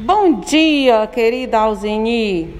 Bom dia, querida Alzini.